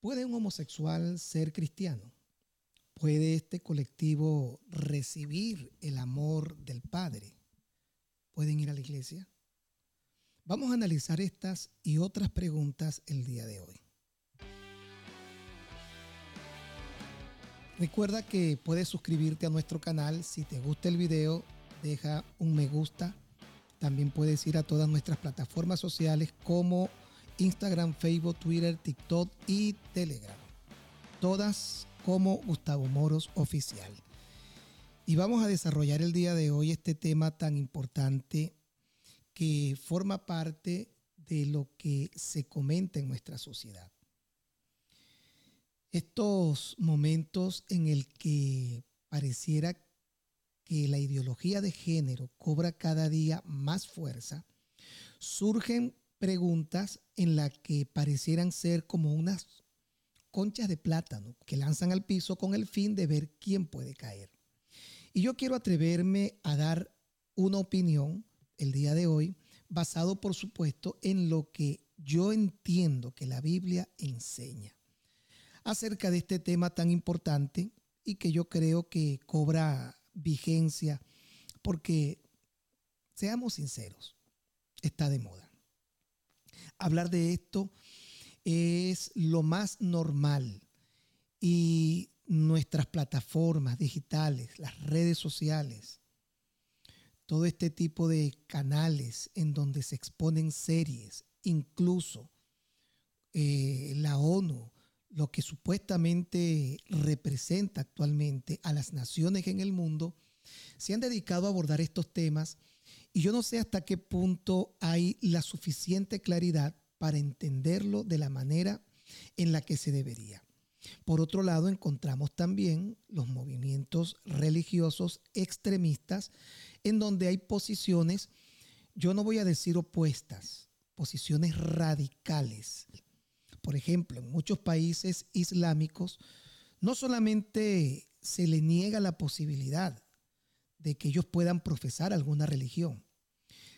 ¿Puede un homosexual ser cristiano? ¿Puede este colectivo recibir el amor del Padre? ¿Pueden ir a la iglesia? Vamos a analizar estas y otras preguntas el día de hoy. Recuerda que puedes suscribirte a nuestro canal. Si te gusta el video, deja un me gusta. También puedes ir a todas nuestras plataformas sociales como Instagram, Facebook, Twitter, TikTok y Telegram. Todas como Gustavo Moros Oficial. Y vamos a desarrollar el día de hoy este tema tan importante que forma parte de lo que se comenta en nuestra sociedad. Estos momentos en el que pareciera que la ideología de género cobra cada día más fuerza, surgen preguntas en las que parecieran ser como unas conchas de plátano que lanzan al piso con el fin de ver quién puede caer. Y yo quiero atreverme a dar una opinión el día de hoy basado por supuesto en lo que yo entiendo que la Biblia enseña acerca de este tema tan importante y que yo creo que cobra vigencia porque, seamos sinceros, está de moda. Hablar de esto es lo más normal. Y nuestras plataformas digitales, las redes sociales, todo este tipo de canales en donde se exponen series, incluso eh, la ONU, lo que supuestamente representa actualmente a las naciones en el mundo, se han dedicado a abordar estos temas y yo no sé hasta qué punto hay la suficiente claridad para entenderlo de la manera en la que se debería. Por otro lado, encontramos también los movimientos religiosos extremistas en donde hay posiciones, yo no voy a decir opuestas, posiciones radicales por ejemplo, en muchos países islámicos, no solamente se le niega la posibilidad de que ellos puedan profesar alguna religión,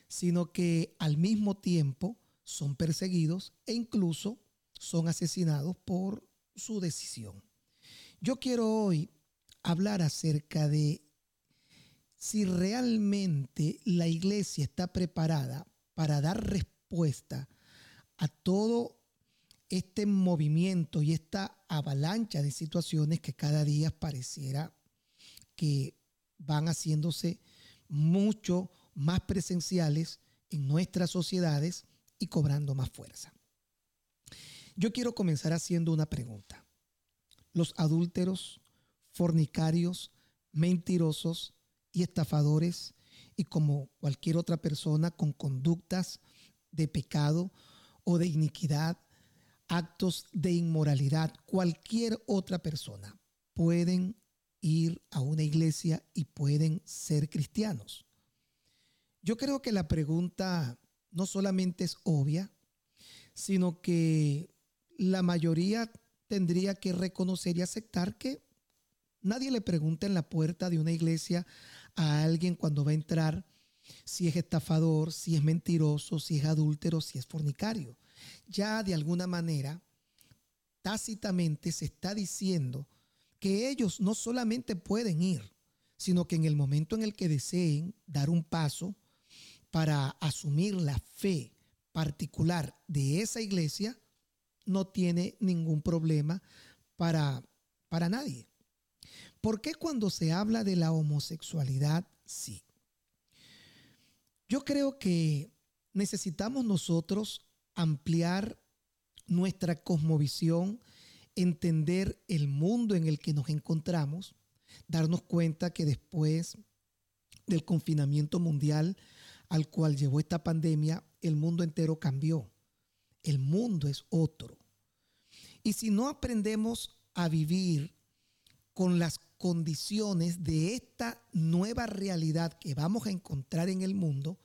sino que al mismo tiempo son perseguidos e incluso son asesinados por su decisión. Yo quiero hoy hablar acerca de si realmente la iglesia está preparada para dar respuesta a todo este movimiento y esta avalancha de situaciones que cada día pareciera que van haciéndose mucho más presenciales en nuestras sociedades y cobrando más fuerza. Yo quiero comenzar haciendo una pregunta. Los adúlteros, fornicarios, mentirosos y estafadores y como cualquier otra persona con conductas de pecado o de iniquidad actos de inmoralidad, cualquier otra persona pueden ir a una iglesia y pueden ser cristianos. Yo creo que la pregunta no solamente es obvia, sino que la mayoría tendría que reconocer y aceptar que nadie le pregunta en la puerta de una iglesia a alguien cuando va a entrar si es estafador, si es mentiroso, si es adúltero, si es fornicario ya de alguna manera, tácitamente se está diciendo que ellos no solamente pueden ir, sino que en el momento en el que deseen dar un paso para asumir la fe particular de esa iglesia, no tiene ningún problema para, para nadie. ¿Por qué cuando se habla de la homosexualidad sí? Yo creo que necesitamos nosotros ampliar nuestra cosmovisión, entender el mundo en el que nos encontramos, darnos cuenta que después del confinamiento mundial al cual llevó esta pandemia, el mundo entero cambió. El mundo es otro. Y si no aprendemos a vivir con las condiciones de esta nueva realidad que vamos a encontrar en el mundo,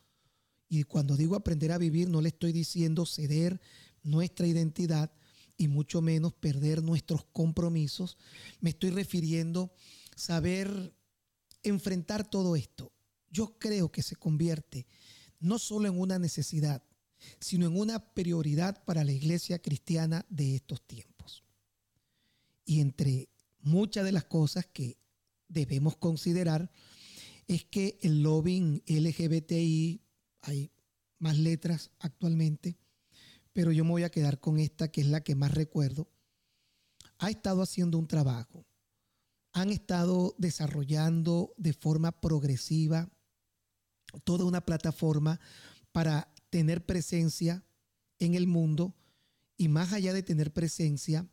y cuando digo aprender a vivir, no le estoy diciendo ceder nuestra identidad y mucho menos perder nuestros compromisos. Me estoy refiriendo saber enfrentar todo esto. Yo creo que se convierte no solo en una necesidad, sino en una prioridad para la iglesia cristiana de estos tiempos. y entre muchas de las cosas que debemos considerar es que el lobbying LGBTI, hay más letras actualmente, pero yo me voy a quedar con esta que es la que más recuerdo, ha estado haciendo un trabajo. Han estado desarrollando de forma progresiva toda una plataforma para tener presencia en el mundo y más allá de tener presencia,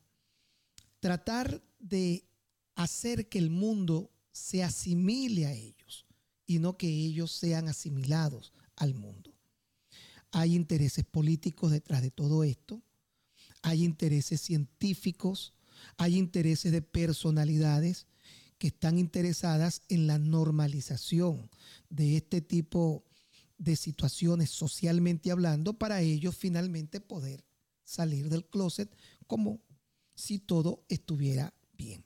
tratar de hacer que el mundo se asimile a ellos y no que ellos sean asimilados al mundo. Hay intereses políticos detrás de todo esto, hay intereses científicos, hay intereses de personalidades que están interesadas en la normalización de este tipo de situaciones socialmente hablando para ellos finalmente poder salir del closet como si todo estuviera bien.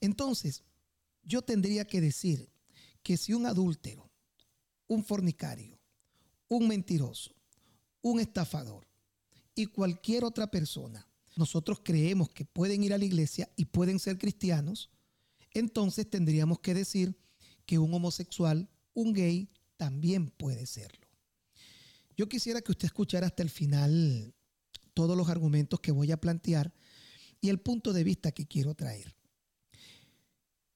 Entonces, yo tendría que decir que si un adúltero, un fornicario, un mentiroso, un estafador y cualquier otra persona, nosotros creemos que pueden ir a la iglesia y pueden ser cristianos, entonces tendríamos que decir que un homosexual, un gay, también puede serlo. Yo quisiera que usted escuchara hasta el final todos los argumentos que voy a plantear y el punto de vista que quiero traer.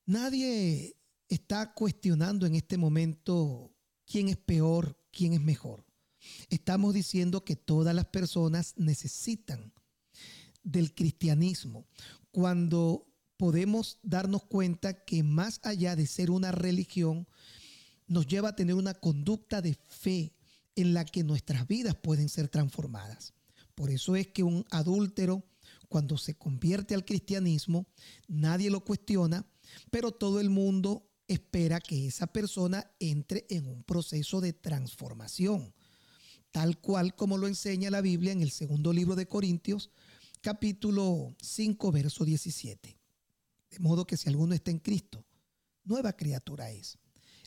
Nadie está cuestionando en este momento quién es peor, quién es mejor. Estamos diciendo que todas las personas necesitan del cristianismo cuando podemos darnos cuenta que más allá de ser una religión, nos lleva a tener una conducta de fe en la que nuestras vidas pueden ser transformadas. Por eso es que un adúltero, cuando se convierte al cristianismo, nadie lo cuestiona, pero todo el mundo espera que esa persona entre en un proceso de transformación, tal cual como lo enseña la Biblia en el segundo libro de Corintios, capítulo 5, verso 17. De modo que si alguno está en Cristo, nueva criatura es.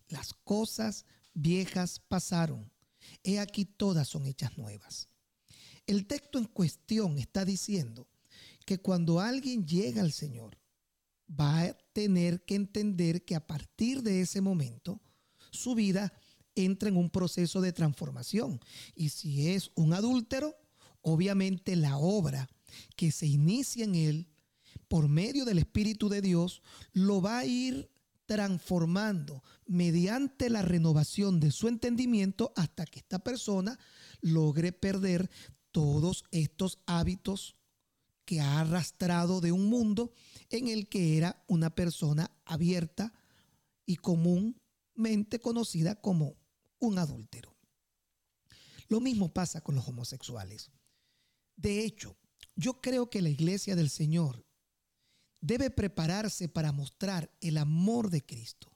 Las cosas viejas pasaron, he aquí todas son hechas nuevas. El texto en cuestión está diciendo que cuando alguien llega al Señor, va a tener que entender que a partir de ese momento su vida entra en un proceso de transformación. Y si es un adúltero, obviamente la obra que se inicia en él por medio del Espíritu de Dios lo va a ir transformando mediante la renovación de su entendimiento hasta que esta persona logre perder todos estos hábitos que ha arrastrado de un mundo en el que era una persona abierta y comúnmente conocida como un adúltero. Lo mismo pasa con los homosexuales. De hecho, yo creo que la iglesia del Señor debe prepararse para mostrar el amor de Cristo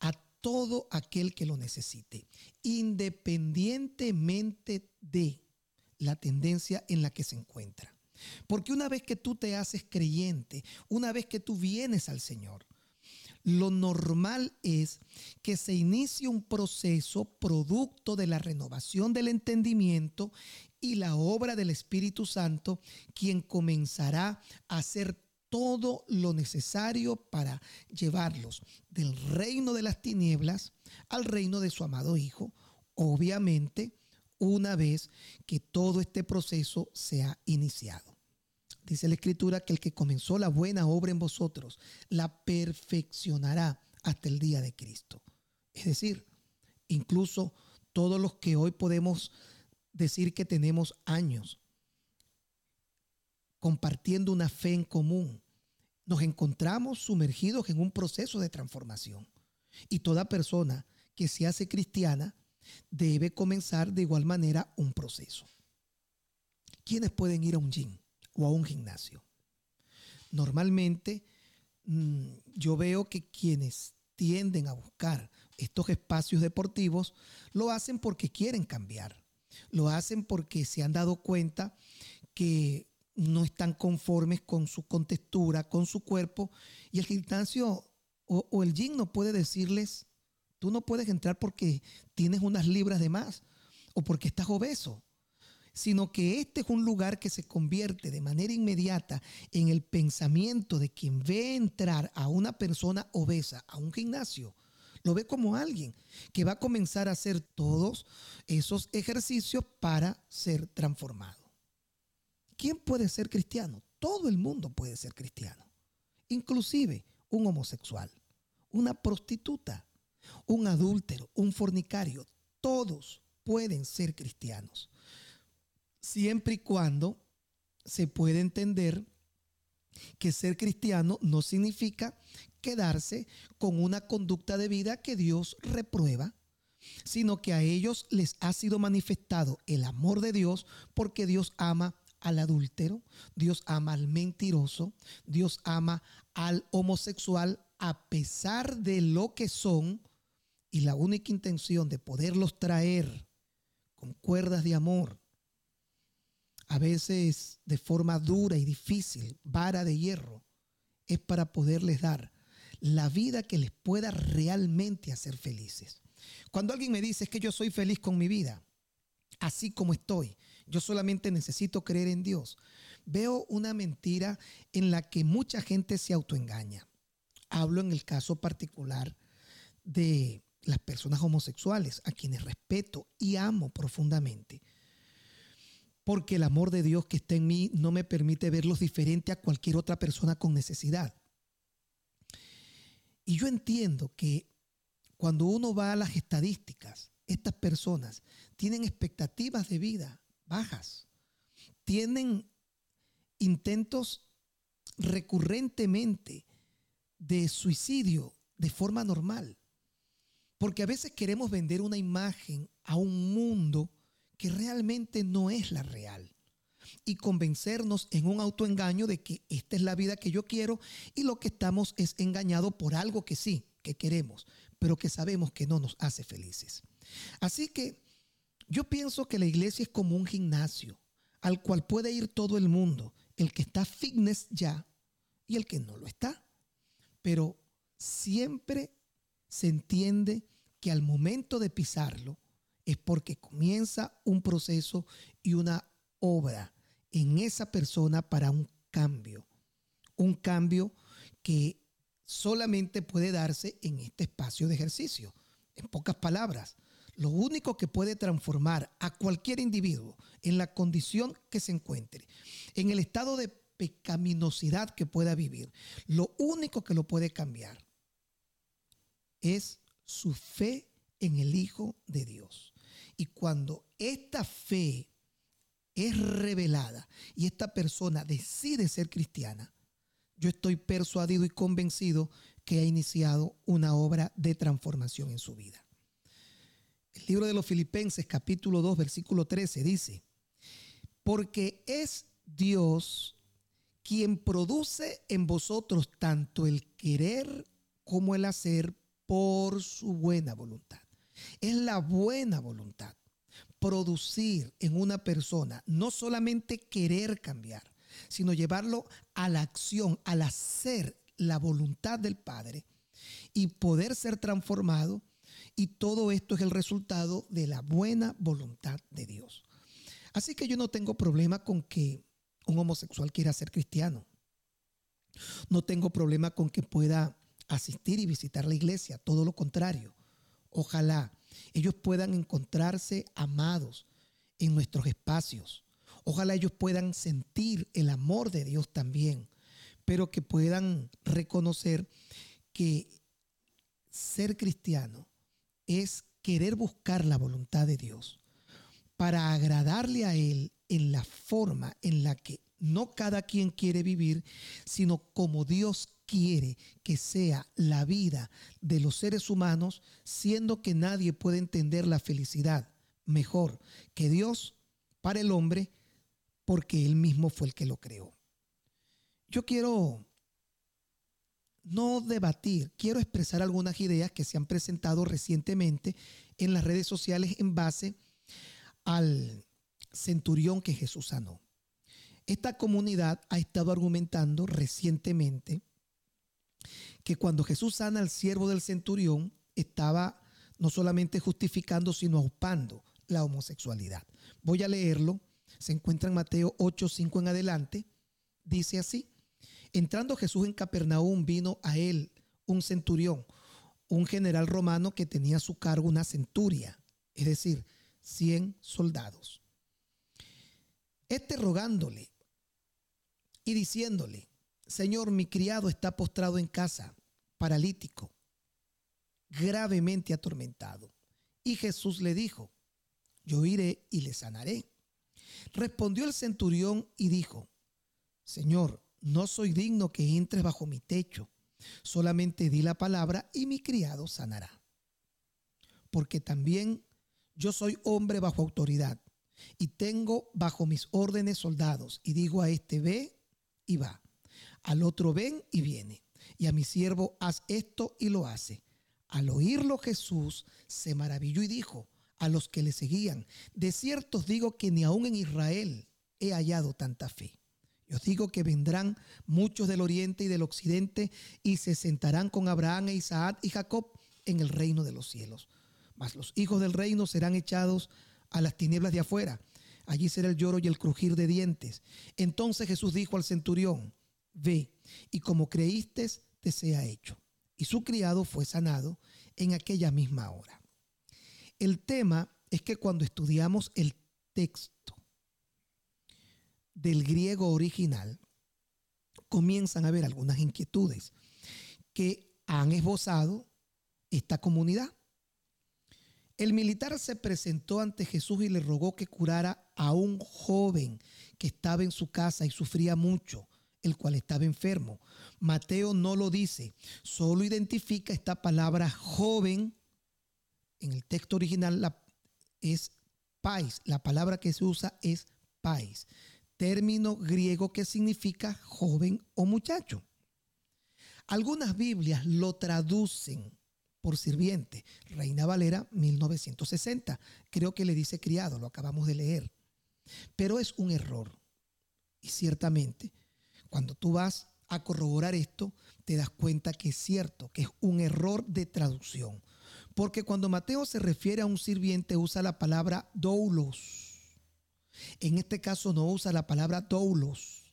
a todo aquel que lo necesite, independientemente de la tendencia en la que se encuentra. Porque una vez que tú te haces creyente, una vez que tú vienes al Señor, lo normal es que se inicie un proceso producto de la renovación del entendimiento y la obra del Espíritu Santo, quien comenzará a hacer todo lo necesario para llevarlos del reino de las tinieblas al reino de su amado Hijo, obviamente una vez que todo este proceso se ha iniciado. Dice la Escritura que el que comenzó la buena obra en vosotros la perfeccionará hasta el día de Cristo. Es decir, incluso todos los que hoy podemos decir que tenemos años compartiendo una fe en común, nos encontramos sumergidos en un proceso de transformación. Y toda persona que se hace cristiana debe comenzar de igual manera un proceso. ¿Quiénes pueden ir a un gym o a un gimnasio? Normalmente mm, yo veo que quienes tienden a buscar estos espacios deportivos lo hacen porque quieren cambiar, lo hacen porque se han dado cuenta que no están conformes con su contextura, con su cuerpo, y el gimnasio o, el gym no puede decirles, Tú no puedes entrar porque tienes unas libras de más o porque estás obeso. Sino que este es un lugar que se convierte de manera inmediata en el pensamiento de quien ve entrar a una persona obesa a un gimnasio. Lo ve como alguien que va a comenzar a hacer todos esos ejercicios para ser transformado. ¿Quién puede ser cristiano? Todo el mundo puede ser cristiano. Inclusive un homosexual, una prostituta, un adúltero, un fornicario. Todos pueden ser cristianos siempre y cuando se puede entender que ser cristiano no significa quedarse con una conducta de vida que Dios reprueba, sino que a ellos les ha sido manifestado el amor de Dios porque Dios ama al adúltero, Dios ama al mentiroso, Dios ama al homosexual a pesar de lo que son y la única intención de poderlos traer con cuerdas de amor a veces de forma dura y difícil, vara de hierro, es para poderles dar la vida que les pueda realmente hacer felices. Cuando alguien me dice es que yo soy feliz con mi vida, así como estoy, yo solamente necesito creer en Dios, veo una mentira en la que mucha gente se autoengaña. Hablo en el caso particular de las personas homosexuales, a quienes respeto y amo profundamente porque el amor de Dios que está en mí no me permite verlos diferente a cualquier otra persona con necesidad. Y yo entiendo que cuando uno va a las estadísticas, estas personas tienen expectativas de vida bajas, tienen intentos recurrentemente de suicidio de forma normal, porque a veces queremos vender una imagen a un mundo que realmente no es la real. Y convencernos en un autoengaño de que esta es la vida que yo quiero y lo que estamos es engañado por algo que sí, que queremos, pero que sabemos que no nos hace felices. Así que yo pienso que la iglesia es como un gimnasio al cual puede ir todo el mundo, el que está fitness ya y el que no lo está. Pero siempre se entiende que al momento de pisarlo, es porque comienza un proceso y una obra en esa persona para un cambio. Un cambio que solamente puede darse en este espacio de ejercicio. En pocas palabras, lo único que puede transformar a cualquier individuo en la condición que se encuentre, en el estado de pecaminosidad que pueda vivir, lo único que lo puede cambiar es su fe en el Hijo de Dios. Y cuando esta fe es revelada y esta persona decide ser cristiana, yo estoy persuadido y convencido que ha iniciado una obra de transformación en su vida. El libro de los Filipenses capítulo 2 versículo 13 dice, porque es Dios quien produce en vosotros tanto el querer como el hacer por su buena voluntad. Es la buena voluntad. Producir en una persona, no solamente querer cambiar, sino llevarlo a la acción, al hacer la voluntad del Padre y poder ser transformado. Y todo esto es el resultado de la buena voluntad de Dios. Así que yo no tengo problema con que un homosexual quiera ser cristiano. No tengo problema con que pueda asistir y visitar la iglesia, todo lo contrario. Ojalá ellos puedan encontrarse amados en nuestros espacios. Ojalá ellos puedan sentir el amor de Dios también, pero que puedan reconocer que ser cristiano es querer buscar la voluntad de Dios para agradarle a Él en la forma en la que no cada quien quiere vivir, sino como Dios quiere que sea la vida de los seres humanos, siendo que nadie puede entender la felicidad mejor que Dios para el hombre, porque Él mismo fue el que lo creó. Yo quiero no debatir, quiero expresar algunas ideas que se han presentado recientemente en las redes sociales en base al centurión que Jesús sanó. Esta comunidad ha estado argumentando recientemente que cuando Jesús sana al siervo del centurión, estaba no solamente justificando, sino aupando la homosexualidad. Voy a leerlo se encuentra en Mateo 8, 5 en adelante, dice así, entrando Jesús en Capernaum vino a él un centurión, un general romano que tenía a su cargo una centuria, es decir, 100 soldados. Este rogándole y diciéndole, Señor, mi criado está postrado en casa, paralítico, gravemente atormentado. Y Jesús le dijo, yo iré y le sanaré. Respondió el centurión y dijo, Señor, no soy digno que entres bajo mi techo, solamente di la palabra y mi criado sanará. Porque también yo soy hombre bajo autoridad y tengo bajo mis órdenes soldados y digo a este ve y va, al otro ven y viene, y a mi siervo haz esto y lo hace. Al oírlo Jesús se maravilló y dijo a los que le seguían, de cierto os digo que ni aún en Israel he hallado tanta fe. Yo os digo que vendrán muchos del oriente y del occidente y se sentarán con Abraham e Isaac y Jacob en el reino de los cielos. Mas los hijos del reino serán echados a las tinieblas de afuera. Allí será el lloro y el crujir de dientes. Entonces Jesús dijo al centurión, ve, y como creíste, te sea hecho. Y su criado fue sanado en aquella misma hora. El tema es que cuando estudiamos el texto del griego original, comienzan a haber algunas inquietudes que han esbozado esta comunidad. El militar se presentó ante Jesús y le rogó que curara a un joven que estaba en su casa y sufría mucho, el cual estaba enfermo. Mateo no lo dice, solo identifica esta palabra joven. En el texto original es pais, la palabra que se usa es pais, término griego que significa joven o muchacho. Algunas Biblias lo traducen por sirviente. Reina Valera 1960. Creo que le dice criado, lo acabamos de leer. Pero es un error. Y ciertamente, cuando tú vas a corroborar esto, te das cuenta que es cierto, que es un error de traducción. Porque cuando Mateo se refiere a un sirviente usa la palabra doulos. En este caso no usa la palabra doulos.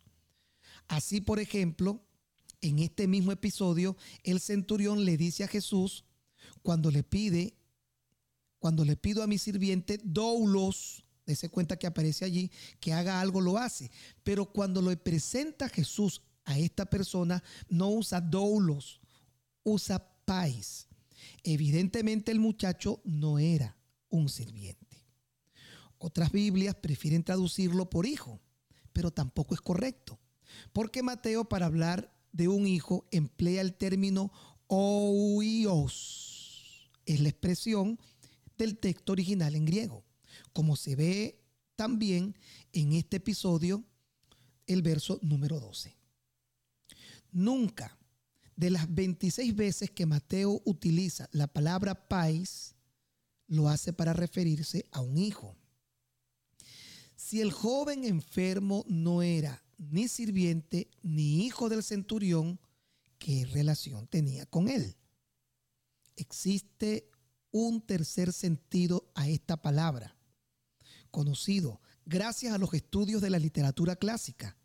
Así, por ejemplo, en este mismo episodio, el centurión le dice a Jesús, cuando le pide, cuando le pido a mi sirviente doulos, dése cuenta que aparece allí, que haga algo, lo hace. Pero cuando lo presenta Jesús a esta persona, no usa doulos, usa pais. Evidentemente el muchacho no era un sirviente. Otras Biblias prefieren traducirlo por hijo, pero tampoco es correcto. Porque Mateo para hablar de un hijo emplea el término oios es la expresión del texto original en griego, como se ve también en este episodio, el verso número 12. Nunca de las 26 veces que Mateo utiliza la palabra pais, lo hace para referirse a un hijo. Si el joven enfermo no era ni sirviente ni hijo del centurión, ¿qué relación tenía con él? existe un tercer sentido a esta palabra, conocido gracias a los estudios de la literatura clásica,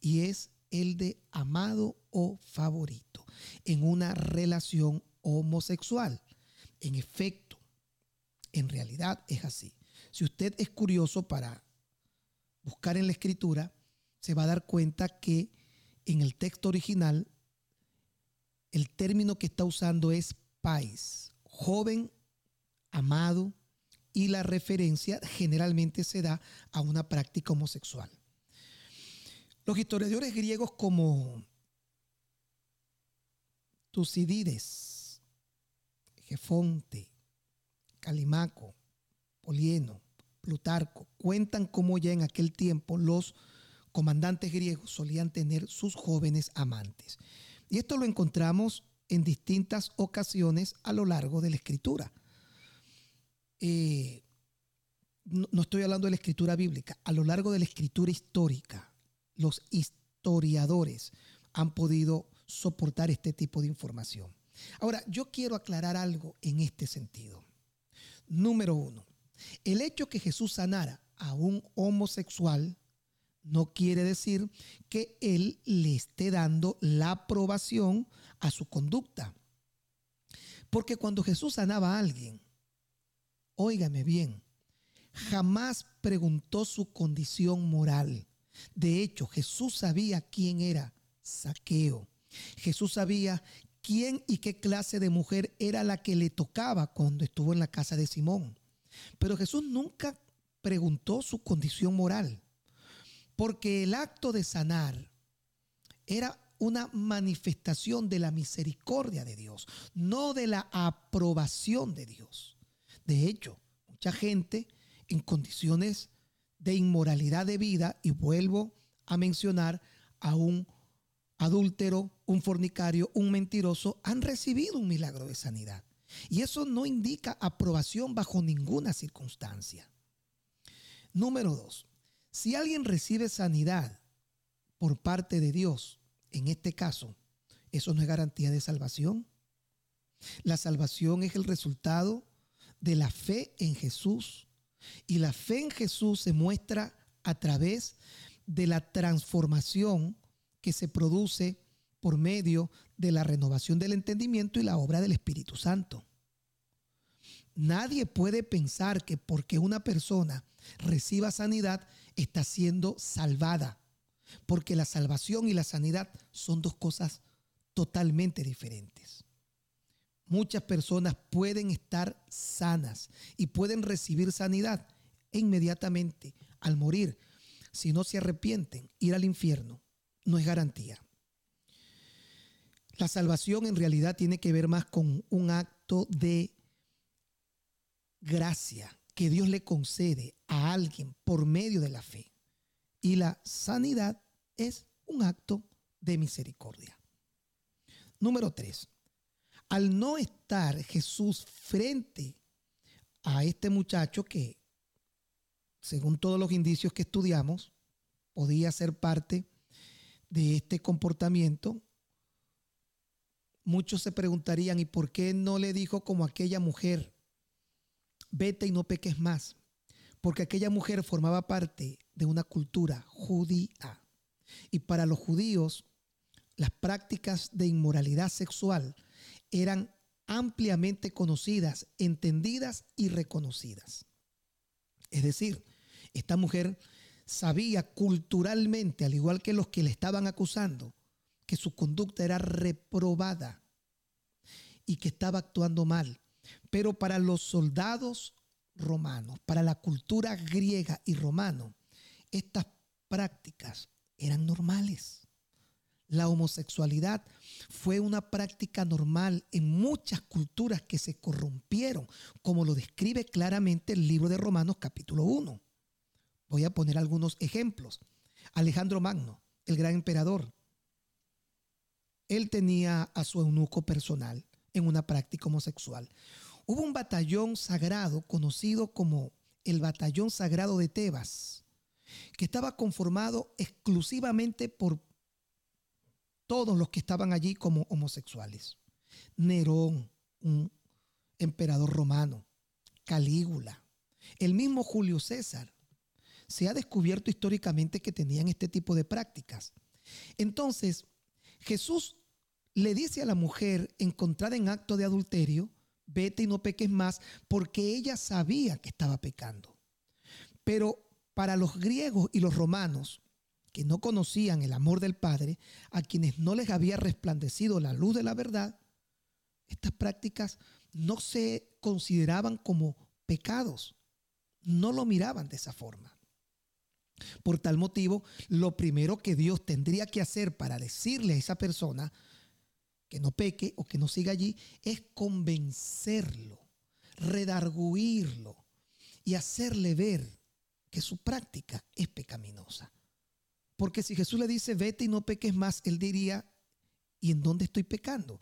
y es el de amado o favorito en una relación homosexual. En efecto, en realidad es así. Si usted es curioso para buscar en la escritura, se va a dar cuenta que en el texto original el término que está usando es país, joven, amado, y la referencia generalmente se da a una práctica homosexual. Los historiadores griegos como Tucidides, Jefonte, Calimaco, Polieno, Plutarco, cuentan cómo ya en aquel tiempo los comandantes griegos solían tener sus jóvenes amantes. Y esto lo encontramos en distintas ocasiones a lo largo de la escritura. Eh, no, no estoy hablando de la escritura bíblica, a lo largo de la escritura histórica, los historiadores han podido soportar este tipo de información. Ahora, yo quiero aclarar algo en este sentido. Número uno, el hecho que Jesús sanara a un homosexual, no quiere decir que él le esté dando la aprobación a su conducta. Porque cuando Jesús sanaba a alguien, óigame bien, jamás preguntó su condición moral. De hecho, Jesús sabía quién era Saqueo. Jesús sabía quién y qué clase de mujer era la que le tocaba cuando estuvo en la casa de Simón. Pero Jesús nunca preguntó su condición moral, porque el acto de sanar era una manifestación de la misericordia de Dios, no de la aprobación de Dios. De hecho, mucha gente en condiciones de inmoralidad de vida, y vuelvo a mencionar a un adúltero, un fornicario, un mentiroso, han recibido un milagro de sanidad. Y eso no indica aprobación bajo ninguna circunstancia. Número dos, si alguien recibe sanidad por parte de Dios, en este caso, eso no es garantía de salvación. La salvación es el resultado de la fe en Jesús. Y la fe en Jesús se muestra a través de la transformación que se produce por medio de la renovación del entendimiento y la obra del Espíritu Santo. Nadie puede pensar que porque una persona reciba sanidad está siendo salvada, porque la salvación y la sanidad son dos cosas totalmente diferentes. Muchas personas pueden estar sanas y pueden recibir sanidad inmediatamente al morir, si no se arrepienten, ir al infierno no es garantía. La salvación en realidad tiene que ver más con un acto de gracia que Dios le concede a alguien por medio de la fe. Y la sanidad es un acto de misericordia. Número tres, al no estar Jesús frente a este muchacho que, según todos los indicios que estudiamos, podía ser parte de este comportamiento, muchos se preguntarían, ¿y por qué no le dijo como aquella mujer, vete y no peques más? Porque aquella mujer formaba parte de una cultura judía. Y para los judíos, las prácticas de inmoralidad sexual eran ampliamente conocidas, entendidas y reconocidas. Es decir, esta mujer sabía culturalmente, al igual que los que le estaban acusando, que su conducta era reprobada y que estaba actuando mal. Pero para los soldados romanos, para la cultura griega y romano, estas prácticas eran normales. La homosexualidad fue una práctica normal en muchas culturas que se corrompieron, como lo describe claramente el libro de Romanos capítulo 1. Voy a poner algunos ejemplos. Alejandro Magno, el gran emperador, él tenía a su eunuco personal en una práctica homosexual. Hubo un batallón sagrado conocido como el Batallón Sagrado de Tebas, que estaba conformado exclusivamente por todos los que estaban allí como homosexuales. Nerón, un emperador romano, Calígula, el mismo Julio César, se ha descubierto históricamente que tenían este tipo de prácticas. Entonces, Jesús le dice a la mujer encontrada en acto de adulterio, vete y no peques más, porque ella sabía que estaba pecando. Pero para los griegos y los romanos, que no conocían el amor del Padre, a quienes no les había resplandecido la luz de la verdad, estas prácticas no se consideraban como pecados, no lo miraban de esa forma. Por tal motivo, lo primero que Dios tendría que hacer para decirle a esa persona que no peque o que no siga allí es convencerlo, redarguirlo y hacerle ver que su práctica es pecaminosa. Porque si Jesús le dice, vete y no peques más, él diría, ¿y en dónde estoy pecando?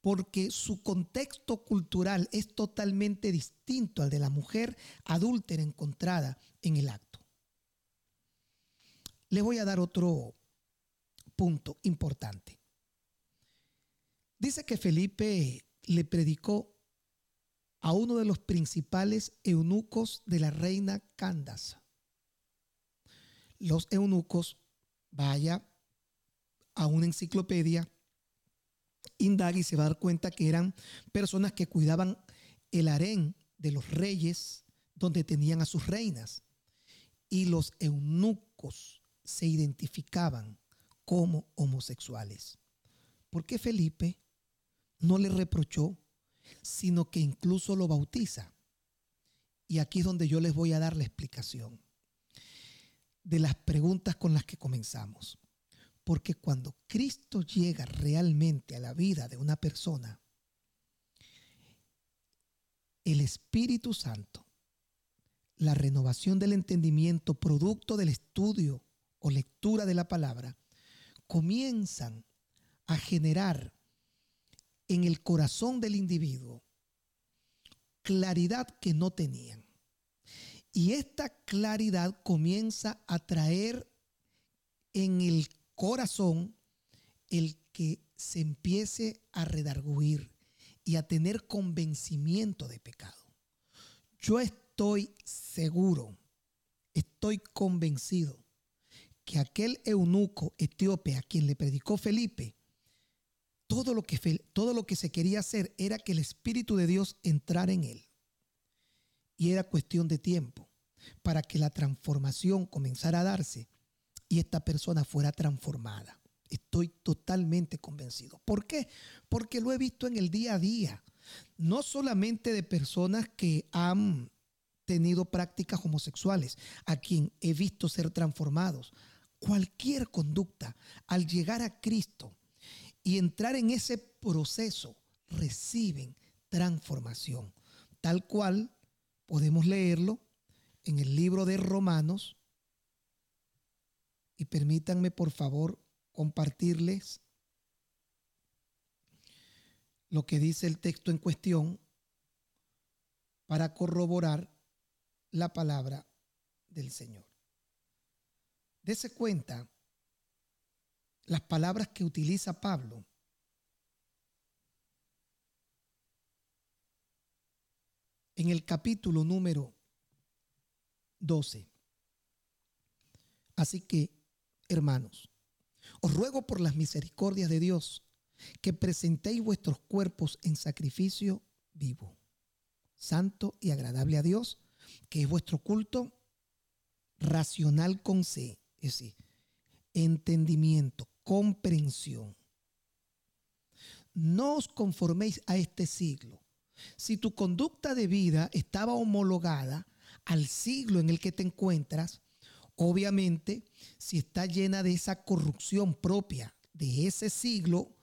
Porque su contexto cultural es totalmente distinto al de la mujer adúltera encontrada en el acto. Le voy a dar otro punto importante. Dice que Felipe le predicó a uno de los principales eunucos de la reina Candace. Los eunucos, vaya a una enciclopedia, indague y se va a dar cuenta que eran personas que cuidaban el harén de los reyes donde tenían a sus reinas. Y los eunucos se identificaban como homosexuales. ¿Por qué Felipe no le reprochó, sino que incluso lo bautiza? Y aquí es donde yo les voy a dar la explicación de las preguntas con las que comenzamos. Porque cuando Cristo llega realmente a la vida de una persona, el Espíritu Santo, la renovación del entendimiento, producto del estudio o lectura de la palabra, comienzan a generar en el corazón del individuo claridad que no tenían. Y esta claridad comienza a traer en el corazón el que se empiece a redarguir y a tener convencimiento de pecado. Yo estoy seguro, estoy convencido que aquel eunuco etíope a quien le predicó Felipe, todo lo, que, todo lo que se quería hacer era que el Espíritu de Dios entrara en él. Y era cuestión de tiempo para que la transformación comenzara a darse y esta persona fuera transformada. Estoy totalmente convencido. ¿Por qué? Porque lo he visto en el día a día. No solamente de personas que han tenido prácticas homosexuales, a quien he visto ser transformados. Cualquier conducta, al llegar a Cristo y entrar en ese proceso, reciben transformación. Tal cual podemos leerlo en el libro de Romanos. Y permítanme, por favor, compartirles lo que dice el texto en cuestión para corroborar la palabra del Señor. Dese cuenta las palabras que utiliza Pablo en el capítulo número 12. Así que, hermanos, os ruego por las misericordias de Dios que presentéis vuestros cuerpos en sacrificio vivo, santo y agradable a Dios, que es vuestro culto racional con C, es decir, entendimiento, comprensión. No os conforméis a este siglo. Si tu conducta de vida estaba homologada al siglo en el que te encuentras, obviamente, si está llena de esa corrupción propia de ese siglo,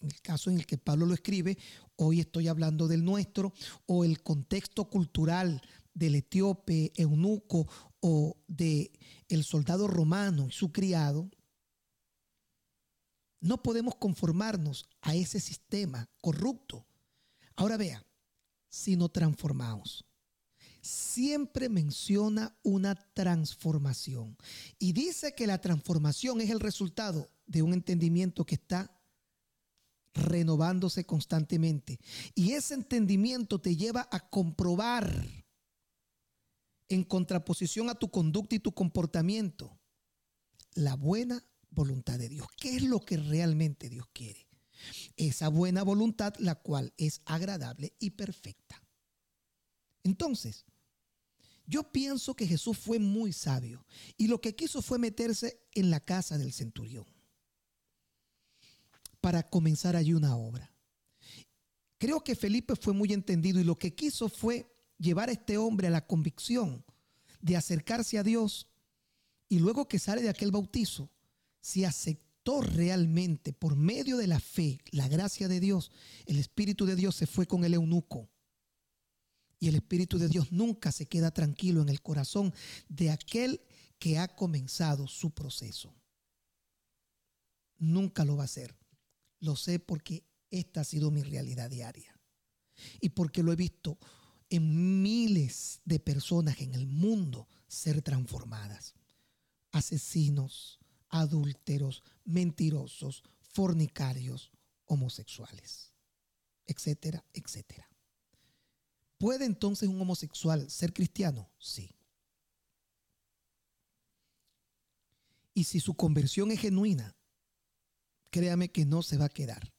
en el caso en el que Pablo lo escribe, hoy estoy hablando del nuestro, o el contexto cultural del etíope eunuco o de el soldado romano y su criado, no podemos conformarnos a ese sistema corrupto. Ahora vea, si no transformamos. Siempre menciona una transformación y dice que la transformación es el resultado de un entendimiento que está renovándose constantemente. Y ese entendimiento te lleva a comprobar en contraposición a tu conducta y tu comportamiento la buena voluntad de Dios. ¿Qué es lo que realmente Dios quiere? Esa buena voluntad, la cual es agradable y perfecta. Entonces, yo pienso que Jesús fue muy sabio y lo que quiso fue meterse en la casa del centurión para comenzar allí una obra. Creo que Felipe fue muy entendido y lo que quiso fue llevar a este hombre a la convicción de acercarse a Dios y luego que sale de aquel bautizo, si realmente por medio de la fe la gracia de Dios, el Espíritu de Dios se fue con el eunuco. Y el Espíritu de Dios nunca se queda tranquilo en el corazón de aquel que ha comenzado su proceso. Nunca lo va a hacer. Lo sé porque esta ha sido mi realidad diaria. Y porque lo he visto en miles de personas en el mundo ser transformadas. Asesinos, adúlteros, mentirosos, fornicarios, homosexuales, etcétera, etcétera. ¿Puede entonces un homosexual ser cristiano? Sí. Y si su conversión es genuina, créame que no se va a quedar.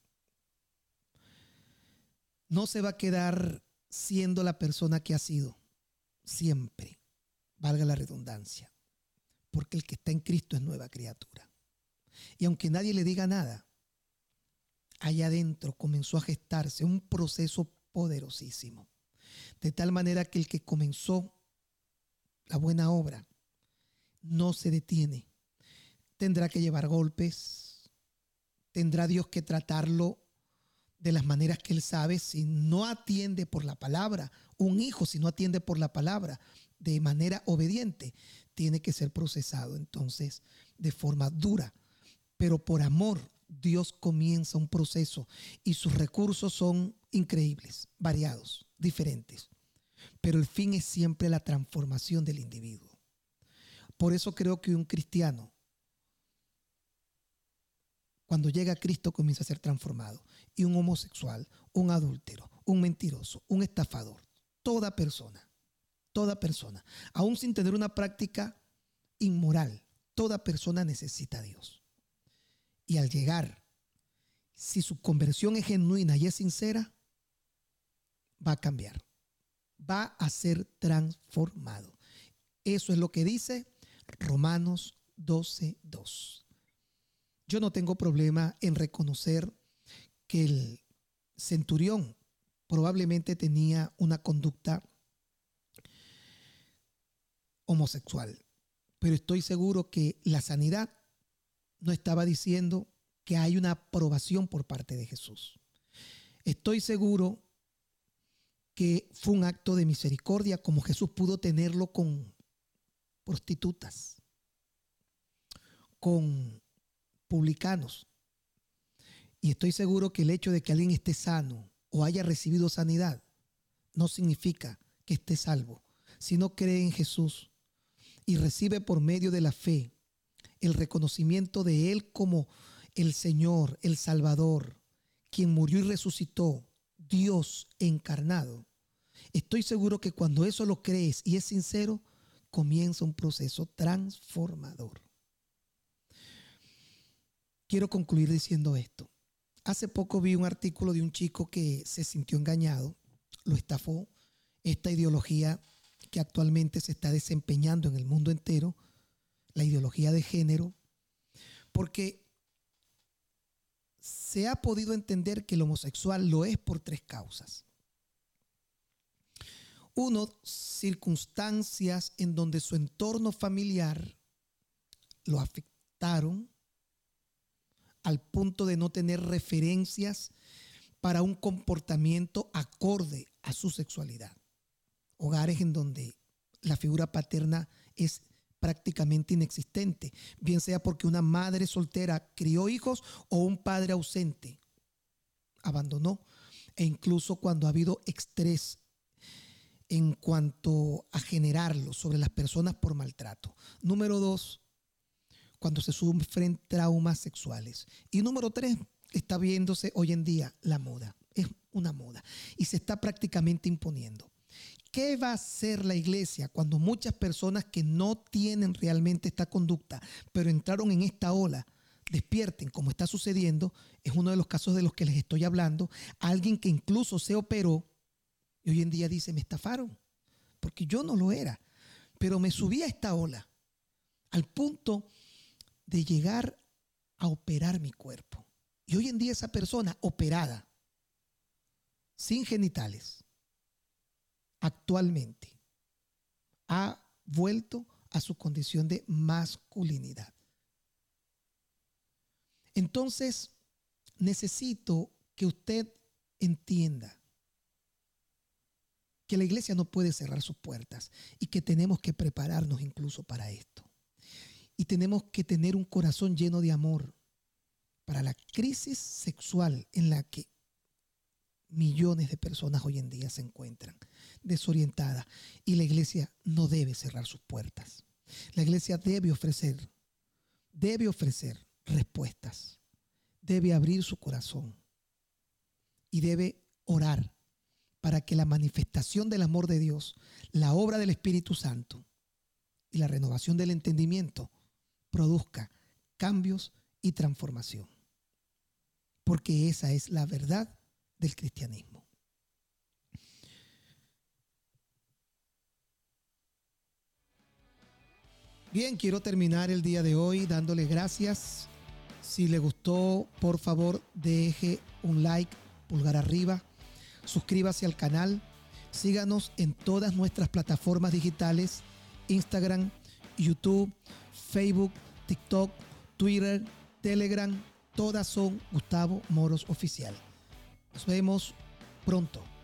No se va a quedar siendo la persona que ha sido siempre, valga la redundancia, porque el que está en Cristo es nueva criatura. Y aunque nadie le diga nada, allá adentro comenzó a gestarse un proceso poderosísimo. De tal manera que el que comenzó la buena obra no se detiene. Tendrá que llevar golpes, tendrá Dios que tratarlo de las maneras que él sabe si no atiende por la palabra. Un hijo, si no atiende por la palabra de manera obediente, tiene que ser procesado entonces de forma dura. Pero por amor, Dios comienza un proceso y sus recursos son increíbles, variados, diferentes. Pero el fin es siempre la transformación del individuo. Por eso creo que un cristiano, cuando llega a Cristo, comienza a ser transformado. Y un homosexual, un adúltero, un mentiroso, un estafador, toda persona, toda persona, aún sin tener una práctica inmoral, toda persona necesita a Dios. Y al llegar, si su conversión es genuina y es sincera, va a cambiar, va a ser transformado. Eso es lo que dice Romanos 12.2. Yo no tengo problema en reconocer que el centurión probablemente tenía una conducta homosexual, pero estoy seguro que la sanidad no estaba diciendo que hay una aprobación por parte de Jesús. Estoy seguro que fue un acto de misericordia como Jesús pudo tenerlo con prostitutas, con publicanos. Y estoy seguro que el hecho de que alguien esté sano o haya recibido sanidad no significa que esté salvo. Si no cree en Jesús y recibe por medio de la fe el reconocimiento de Él como el Señor, el Salvador, quien murió y resucitó, Dios encarnado. Estoy seguro que cuando eso lo crees y es sincero, comienza un proceso transformador. Quiero concluir diciendo esto. Hace poco vi un artículo de un chico que se sintió engañado, lo estafó. Esta ideología que actualmente se está desempeñando en el mundo entero la ideología de género, porque se ha podido entender que el homosexual lo es por tres causas. Uno, circunstancias en donde su entorno familiar lo afectaron al punto de no tener referencias para un comportamiento acorde a su sexualidad. Hogares en donde la figura paterna es prácticamente inexistente, bien sea porque una madre soltera crió hijos o un padre ausente abandonó, e incluso cuando ha habido estrés en cuanto a generarlo sobre las personas por maltrato. Número dos, cuando se sufren traumas sexuales. Y número tres, está viéndose hoy en día la moda. Es una moda y se está prácticamente imponiendo. ¿Qué va a hacer la iglesia cuando muchas personas que no tienen realmente esta conducta, pero entraron en esta ola, despierten, como está sucediendo? Es uno de los casos de los que les estoy hablando. Alguien que incluso se operó y hoy en día dice, me estafaron, porque yo no lo era, pero me subí a esta ola al punto de llegar a operar mi cuerpo. Y hoy en día esa persona operada, sin genitales, actualmente ha vuelto a su condición de masculinidad. Entonces, necesito que usted entienda que la iglesia no puede cerrar sus puertas y que tenemos que prepararnos incluso para esto. Y tenemos que tener un corazón lleno de amor para la crisis sexual en la que millones de personas hoy en día se encuentran desorientadas y la iglesia no debe cerrar sus puertas. La iglesia debe ofrecer, debe ofrecer respuestas, debe abrir su corazón y debe orar para que la manifestación del amor de Dios, la obra del Espíritu Santo y la renovación del entendimiento produzca cambios y transformación. Porque esa es la verdad del cristianismo. Bien, quiero terminar el día de hoy dándole gracias. Si le gustó, por favor, deje un like, pulgar arriba, suscríbase al canal, síganos en todas nuestras plataformas digitales, Instagram, YouTube, Facebook, TikTok, Twitter, Telegram, todas son Gustavo Moros Oficial. Nos vemos pronto.